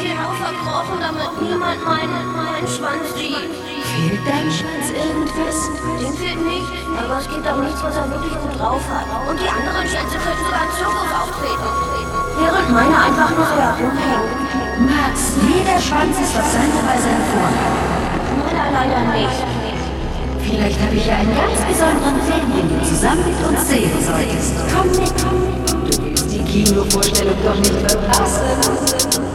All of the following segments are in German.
hier nur verkrochen, damit niemand meinen, meinen Schwanz sieht. Fehlt deinem Schwanz irgendwas? Dem fehlt nicht, aber es gibt auch nichts, was er wirklich gut drauf hat. Und die anderen Schwänze könnten sogar Zirkus auftreten. Während meiner einfach nur so herumhängt. Max, jeder Schwanz ist auf seine Weise hervorragend. Meiner leider nicht. Vielleicht habe ich ja einen ganz besonderen Film, den du zusammen mit uns sehen solltest. Komm mit, komm mit. Du willst die Kinovorstellung doch nicht verpassen.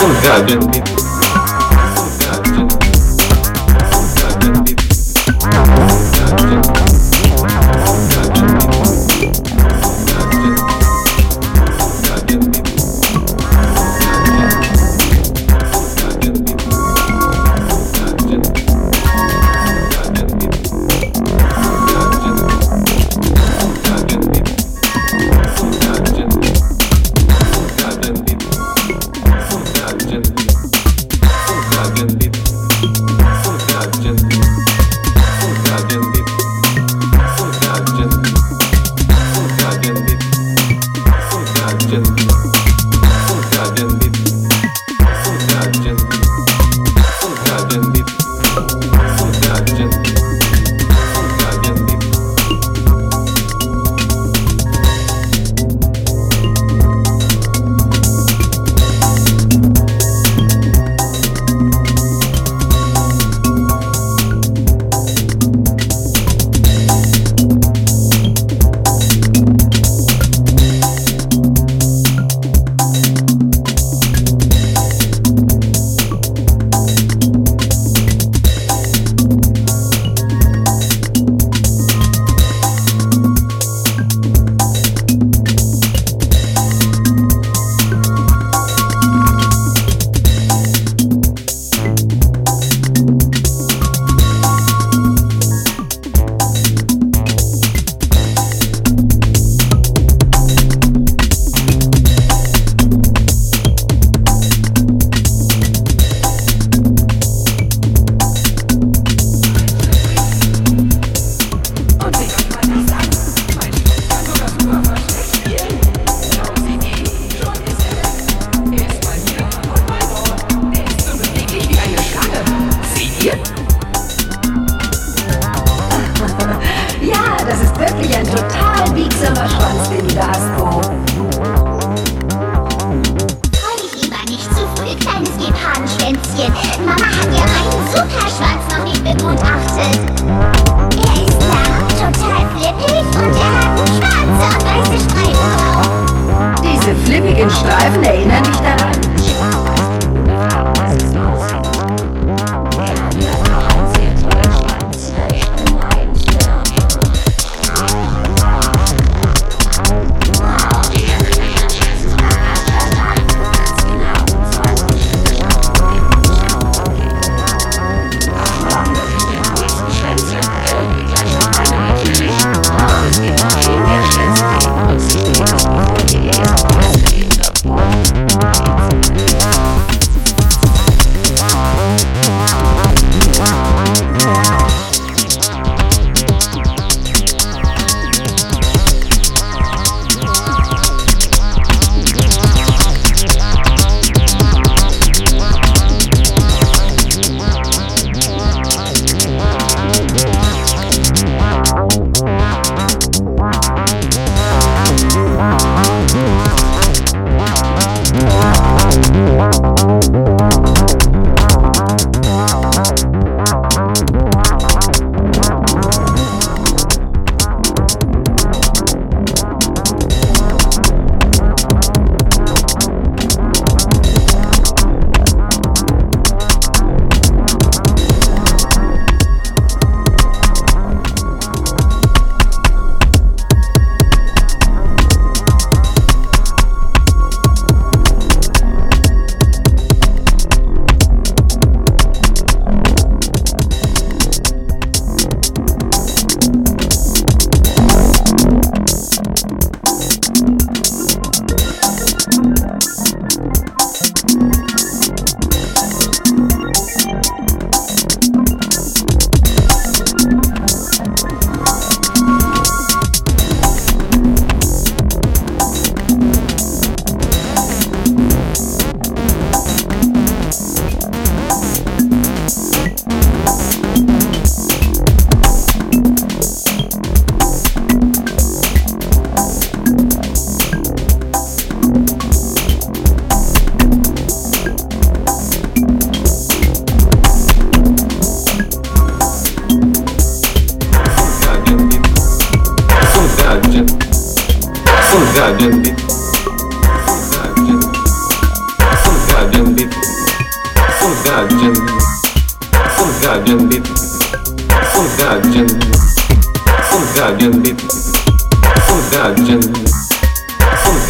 不能这样你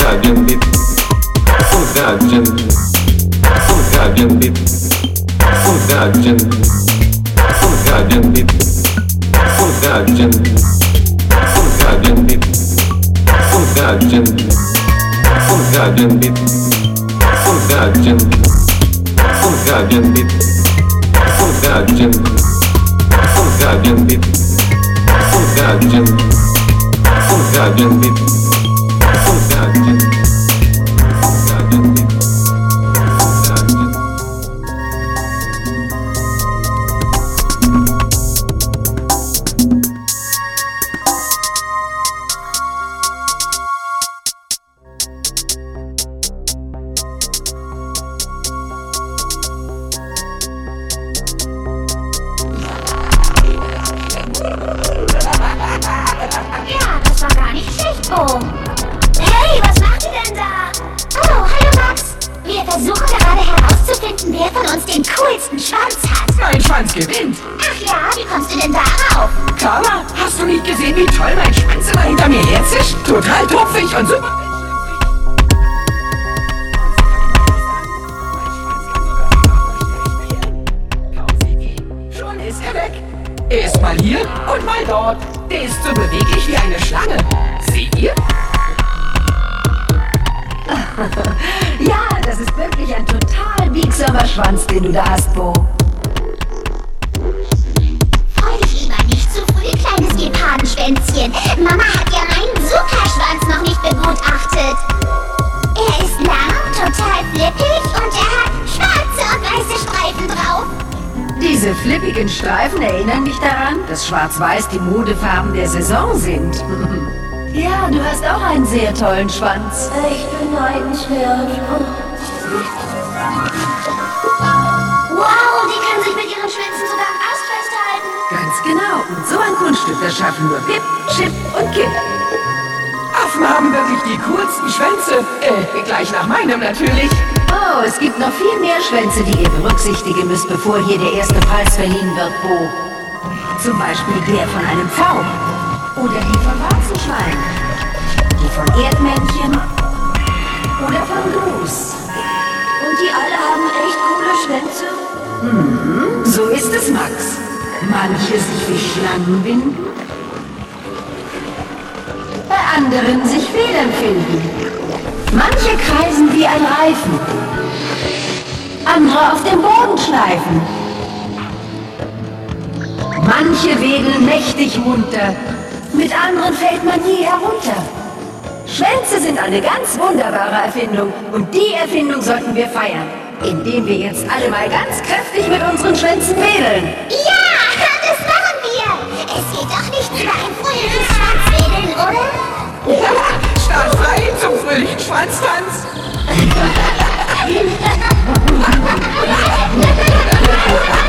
Soldado bip Soldado Soldado bip Soldado Soldado bip Soldado Soldado bip Soldado Soldado bip Soldado Soldado bip Soldado Soldado bip Soldado Soldado bip Ja, das war gar nicht schlecht, Bo. Macht ihr denn da? Oh, hallo Max. Wir versuchen gerade herauszufinden, wer von uns den coolsten Schwanz hat. Mein Schwanz gewinnt. Ach ja, wie kommst du denn darauf? Carla, hast du nicht gesehen, wie toll mein Schwanz immer hinter mir herzischt? Total tupfig und super. Schon ist er weg. Er ist mal hier und mal dort. Der ist so beweglich wie eine Schlange. Seht ihr? Ja, das ist wirklich ein total biegsamer Schwanz, den du da hast, Bo. Freu dich lieber nicht zu früh, kleines Gepardenschwänzchen. Mama hat ja meinen Superschwanz noch nicht begutachtet. Er ist lang, total flippig und er hat schwarze und weiße Streifen drauf. Diese Diese flippigen Streifen erinnern dich daran, dass Schwarz-Weiß die Modefarben der Saison sind. ja, du hast auch einen sehr tollen Schwanz. Echt beneidenswert. Wow, die können sich mit ihren Schwänzen sogar am Ast festhalten. Ganz genau. Und so ein Kunststück, das schaffen nur Pip, Chip und Kip. Affen haben wirklich die coolsten Schwänze. Äh, gleich nach meinem natürlich. Oh, es gibt noch viel mehr Schwänze, die ihr berücksichtigen müsst, bevor hier der erste Preis verliehen wird, Bo. Zum Beispiel der von einem Pfau. Oder die von Warzenschwein. Die von Erdmännchen. Oder von Gruß. Und die alle haben echt coole Schwänze. So ist es, Max. Manche sich wie Schlangen binden. Bei anderen sich Federn finden. Manche kreisen wie ein Reifen. Andere auf dem Boden schleifen. Manche wedeln mächtig munter. Mit anderen fällt man nie herunter. Schwänze sind eine ganz wunderbare Erfindung und die Erfindung sollten wir feiern, indem wir jetzt alle mal ganz kräftig mit unseren Schwänzen wedeln. Ja, das machen wir. Es geht doch nicht über ein fröhliches Schwanzwedeln, oder? Ja, start frei zum fröhlichen Schwanztanz.